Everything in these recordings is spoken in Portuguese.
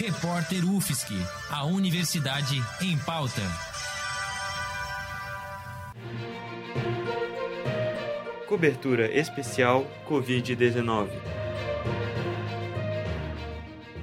Repórter UFSC, a Universidade em Pauta. Cobertura especial Covid-19.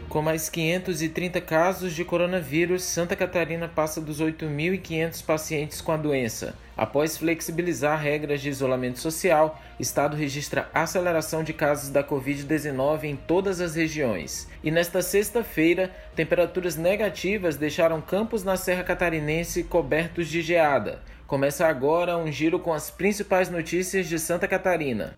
Com mais 530 casos de coronavírus, Santa Catarina passa dos 8.500 pacientes com a doença. Após flexibilizar regras de isolamento social, estado registra aceleração de casos da Covid-19 em todas as regiões. E nesta sexta-feira, temperaturas negativas deixaram campos na Serra Catarinense cobertos de geada. Começa agora um giro com as principais notícias de Santa Catarina.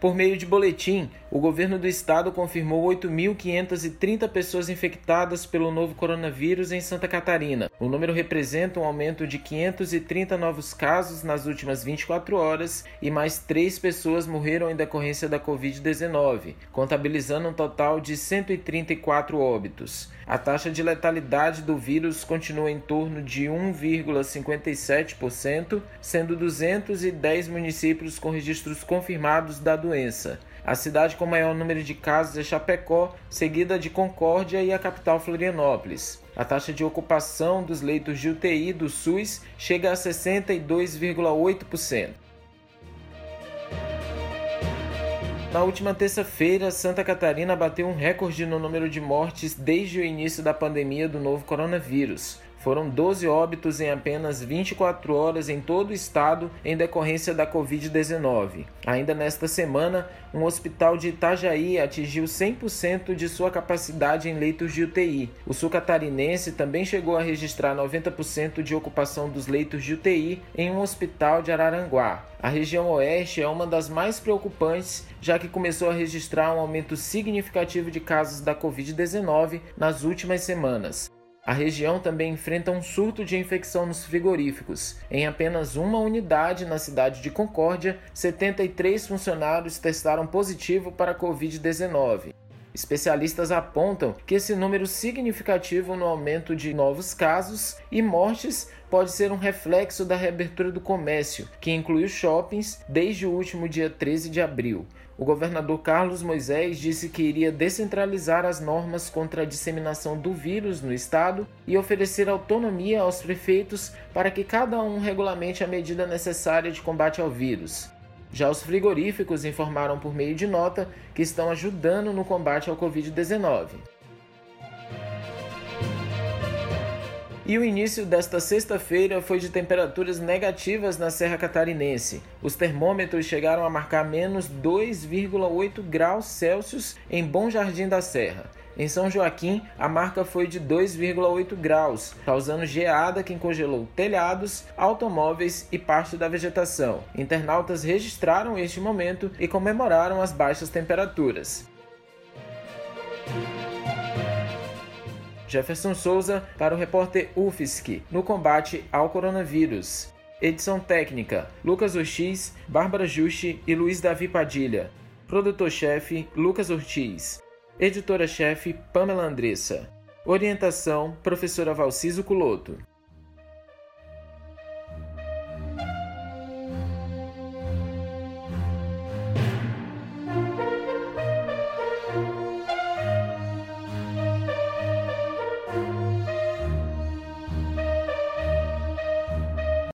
Por meio de boletim, o governo do estado confirmou 8.530 pessoas infectadas pelo novo coronavírus em Santa Catarina. O número representa um aumento de 530 novos casos nas últimas 24 horas e mais três pessoas morreram em decorrência da Covid-19, contabilizando um total de 134 óbitos. A taxa de letalidade do vírus continua em torno de 1,57%, sendo 210 municípios com registros confirmados da doença. A cidade com maior número de casos é Chapecó, seguida de Concórdia e a capital Florianópolis. A taxa de ocupação dos leitos de UTI do SUS chega a 62,8%. Na última terça-feira, Santa Catarina bateu um recorde no número de mortes desde o início da pandemia do novo coronavírus. Foram 12 óbitos em apenas 24 horas em todo o estado em decorrência da Covid-19. Ainda nesta semana, um hospital de Itajaí atingiu 100% de sua capacidade em leitos de UTI. O sul catarinense também chegou a registrar 90% de ocupação dos leitos de UTI em um hospital de Araranguá. A região oeste é uma das mais preocupantes, já que começou a registrar um aumento significativo de casos da Covid-19 nas últimas semanas. A região também enfrenta um surto de infecção nos frigoríficos. Em apenas uma unidade na cidade de Concórdia, 73 funcionários testaram positivo para a Covid-19. Especialistas apontam que esse número significativo no aumento de novos casos e mortes pode ser um reflexo da reabertura do comércio, que inclui os shoppings desde o último dia 13 de abril. O governador Carlos Moisés disse que iria descentralizar as normas contra a disseminação do vírus no estado e oferecer autonomia aos prefeitos para que cada um regulamente a medida necessária de combate ao vírus. Já os frigoríficos informaram por meio de nota que estão ajudando no combate ao Covid-19. E o início desta sexta-feira foi de temperaturas negativas na Serra Catarinense. Os termômetros chegaram a marcar menos 2,8 graus Celsius em Bom Jardim da Serra. Em São Joaquim, a marca foi de 2,8 graus, causando geada que congelou telhados, automóveis e parte da vegetação. Internautas registraram este momento e comemoraram as baixas temperaturas. Jefferson Souza para o repórter UFSC no combate ao coronavírus. Edição técnica: Lucas Ortiz, Bárbara Juste e Luiz Davi Padilha. Produtor-chefe: Lucas Ortiz. Editora-chefe: Pamela Andressa. Orientação: Professora Valciso Culoto.